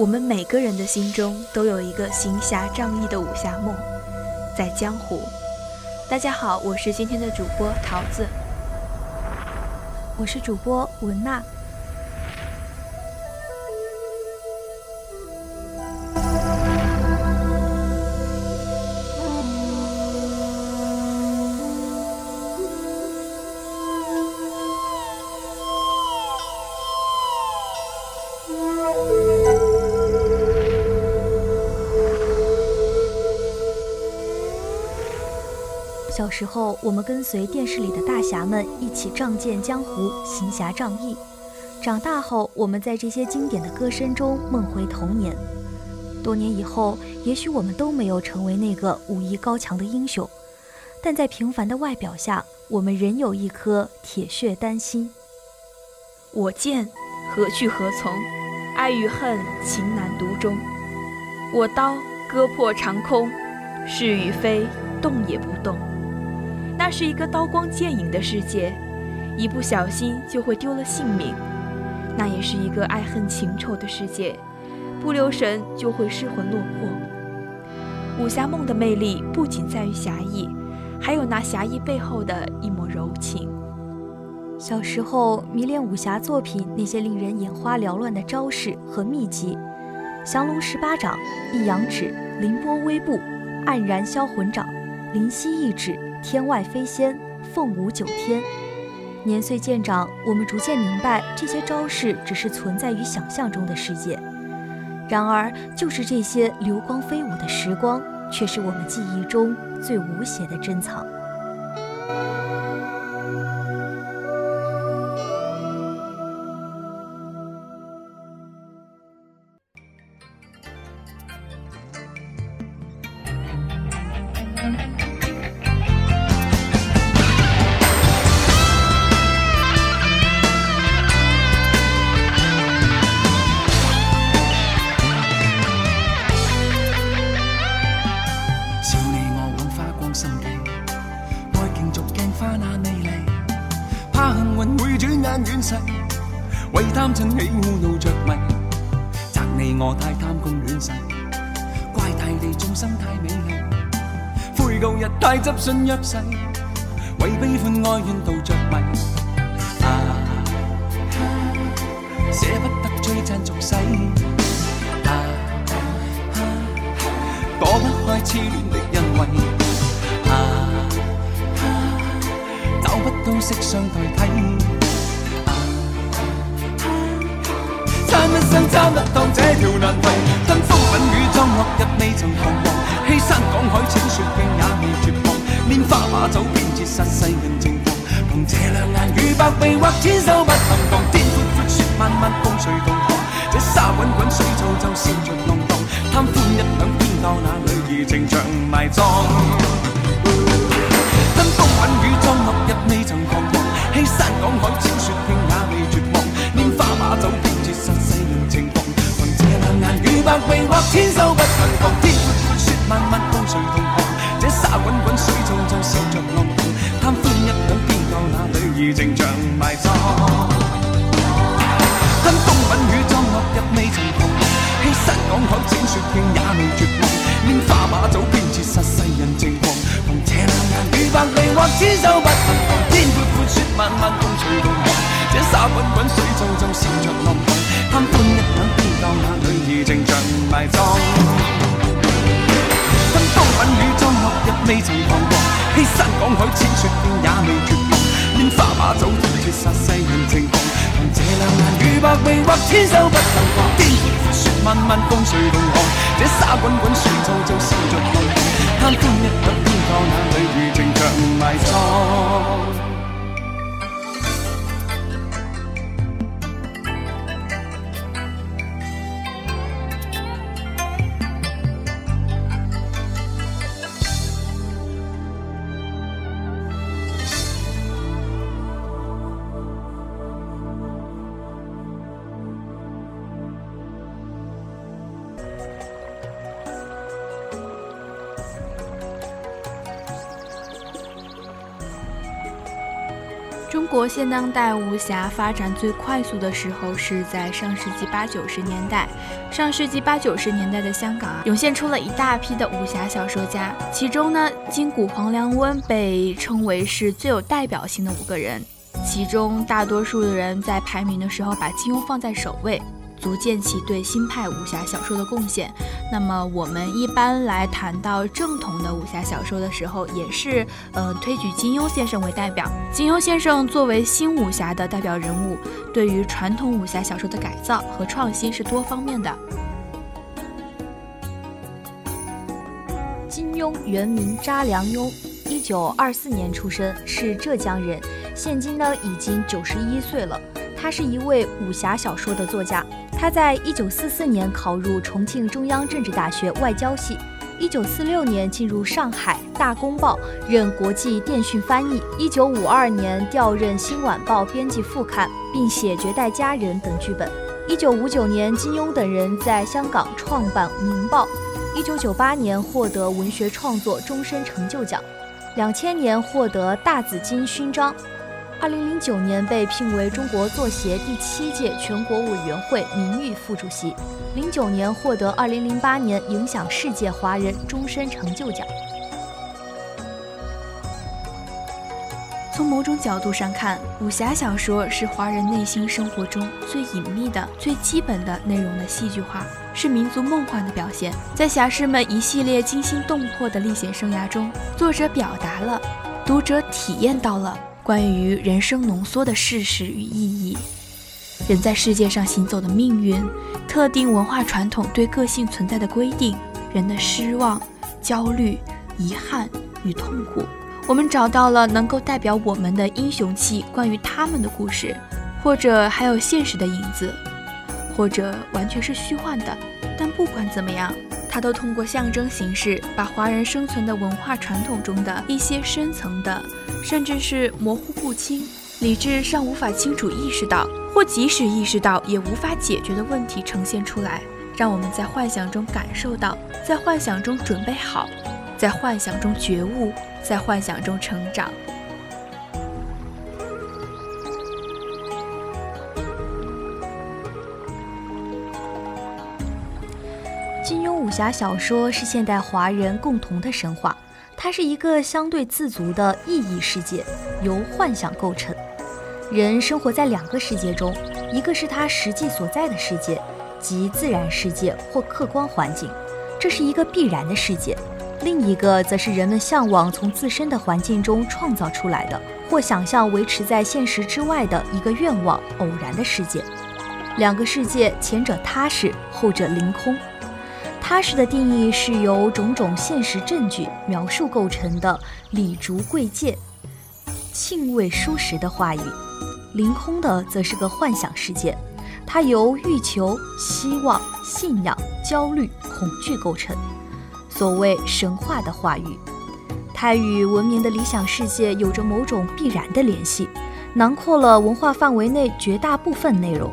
我们每个人的心中都有一个行侠仗义的武侠梦，在江湖。大家好，我是今天的主播桃子，我是主播文娜。小时候，我们跟随电视里的大侠们一起仗剑江湖，行侠仗义。长大后，我们在这些经典的歌声中梦回童年。多年以后，也许我们都没有成为那个武艺高强的英雄，但在平凡的外表下，我们仍有一颗铁血丹心。我剑何去何从？爱与恨，情难独钟。我刀割破长空，是与非，动也不动。那是一个刀光剑影的世界，一不小心就会丢了性命；那也是一个爱恨情仇的世界，不留神就会失魂落魄。武侠梦的魅力不仅在于侠义，还有那侠义背后的一抹柔情。小时候迷恋武侠作品那些令人眼花缭乱的招式和秘籍，降龙十八掌、一阳指、凌波微步、黯然销魂掌、灵犀一指。天外飞仙，凤舞九天。年岁渐长，我们逐渐明白，这些招式只是存在于想象中的世界。然而，就是这些流光飞舞的时光，却是我们记忆中最无邪的珍藏。为贪嗔喜恶怒着迷，责你我太贪功恋势，怪大地众生太美丽，悔旧日太执信约誓，为悲欢哀怨妒着迷。啊，舍不得追赞俗世，啊，躲不开痴恋的恩惠，啊，找不到色相代替。生参得到这条难题，跟风品与装落日未曾彷徨，欺山赶海请雪径也未绝望，拈花把酒偏折煞世人情狂，凭这两眼与百臂或千手不能防，天阔阔雪漫漫风随同航，这沙滚滚水皱皱笑着浪荡，贪欢一晌偏教那女儿情长埋葬。滚滚水皱皱笑着浪荡，贪欢一晌。教那女儿情长埋葬，跟风品雨装落日未曾彷徨，欺山赶海千雪径也未绝望，拈花把酒绝杀世人情狂，凭这两眼与百臂或千手不能防，天阔阔雪漫漫共谁同航？这沙滚滚水皱皱笑着浪荡，贪欢一晌偏教那女儿情长埋葬。中国现当代武侠发展最快速的时候是在上世纪八九十年代。上世纪八九十年代的香港啊，涌现出了一大批的武侠小说家，其中呢，金谷黄良温被称为是最有代表性的五个人。其中大多数的人在排名的时候把金庸放在首位。足见其对新派武侠小说的贡献。那么，我们一般来谈到正统的武侠小说的时候，也是呃推举金庸先生为代表。金庸先生作为新武侠的代表人物，对于传统武侠小说的改造和创新是多方面的。金庸原名查良镛，一九二四年出生，是浙江人，现今呢已经九十一岁了。他是一位武侠小说的作家。他在一九四四年考入重庆中央政治大学外交系，一九四六年进入上海《大公报》任国际电讯翻译，一九五二年调任《新晚报》编辑副刊，并写《绝代佳人》等剧本。一九五九年，金庸等人在香港创办《明报》，一九九八年获得文学创作终身成就奖，两千年获得大紫金勋章。二零零九年被聘为中国作协第七届全国委员会名誉副主席，零九年获得二零零八年影响世界华人终身成就奖。从某种角度上看，武侠小说是华人内心生活中最隐秘的、最基本的内容的戏剧化，是民族梦幻的表现。在侠士们一系列惊心动魄的历险生涯中，作者表达了，读者体验到了。关于人生浓缩的事实与意义，人在世界上行走的命运，特定文化传统对个性存在的规定，人的失望、焦虑、遗憾与痛苦，我们找到了能够代表我们的英雄气，关于他们的故事，或者还有现实的影子，或者完全是虚幻的。但不管怎么样。他都通过象征形式，把华人生存的文化传统中的一些深层的，甚至是模糊不清、理智上无法清楚意识到，或即使意识到也无法解决的问题呈现出来，让我们在幻想中感受到，在幻想中准备好，在幻想中觉悟，在幻想中成长。金庸武侠小说是现代华人共同的神话，它是一个相对自足的意义世界，由幻想构成。人生活在两个世界中，一个是他实际所在的世界，即自然世界或客观环境，这是一个必然的世界；另一个则是人们向往从自身的环境中创造出来的，或想象维持在现实之外的一个愿望偶然的世界。两个世界，前者踏实，后者凌空。踏实的定义是由种种现实证据描述构成的礼竹贵贱、庆味舒适的话语；凌空的则是个幻想世界，它由欲求、希望、信仰、焦虑、恐惧构成。所谓神话的话语，它与文明的理想世界有着某种必然的联系，囊括了文化范围内绝大部分内容。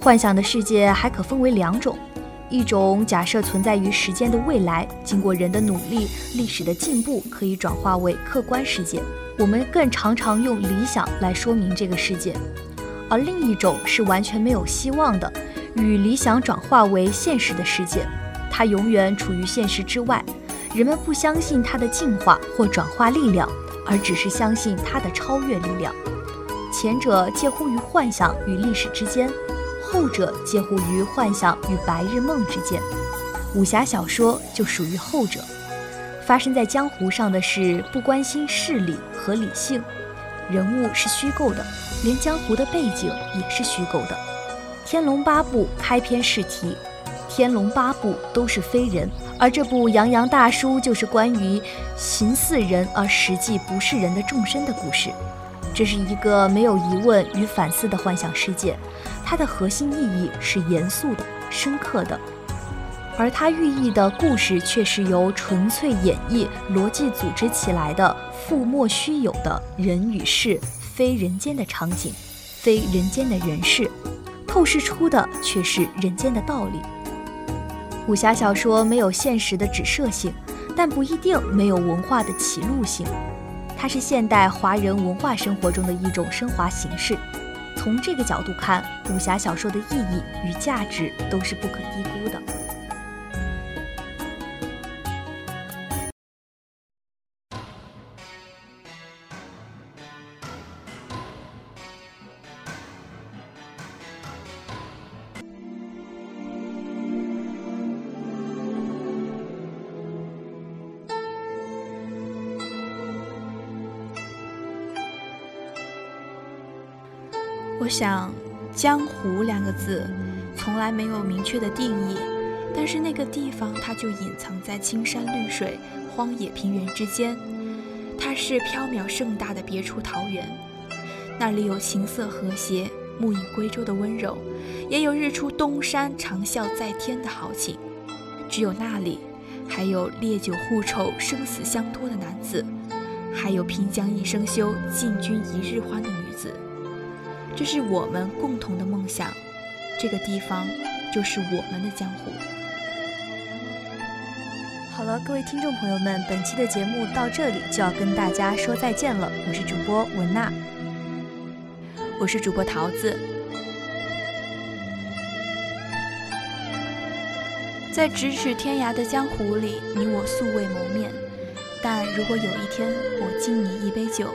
幻想的世界还可分为两种。一种假设存在于时间的未来，经过人的努力、历史的进步，可以转化为客观世界。我们更常常用理想来说明这个世界。而另一种是完全没有希望的，与理想转化为现实的世界，它永远处于现实之外。人们不相信它的进化或转化力量，而只是相信它的超越力量。前者介乎于幻想与历史之间。后者介乎于幻想与白日梦之间，武侠小说就属于后者。发生在江湖上的事不关心事理和理性，人物是虚构的，连江湖的背景也是虚构的。《天龙八部》开篇试题：“天龙八部都是非人”，而这部洋洋大书就是关于形似人而实际不是人的众生的故事。这是一个没有疑问与反思的幻想世界。它的核心意义是严肃的、深刻的，而它寓意的故事却是由纯粹演绎、逻辑组织起来的附莫虚有的人与事、非人间的场景、非人间的人事，透视出的却是人间的道理。武侠小说没有现实的指涉性，但不一定没有文化的歧路性。它是现代华人文化生活中的一种升华形式。从这个角度看，武侠小说的意义与价值都是不可低估的。我想，江湖两个字从来没有明确的定义，但是那个地方它就隐藏在青山绿水、荒野平原之间。它是缥缈盛大的别处桃源，那里有琴瑟和谐、暮影归舟的温柔，也有日出东山、长啸在天的豪情。只有那里，还有烈酒互酬、生死相托的男子，还有平江一生休、进军一日欢的女子。这是我们共同的梦想，这个地方就是我们的江湖。好了，各位听众朋友们，本期的节目到这里就要跟大家说再见了。我是主播文娜，我是主播桃子。在咫尺天涯的江湖里，你我素未谋面，但如果有一天我敬你一杯酒。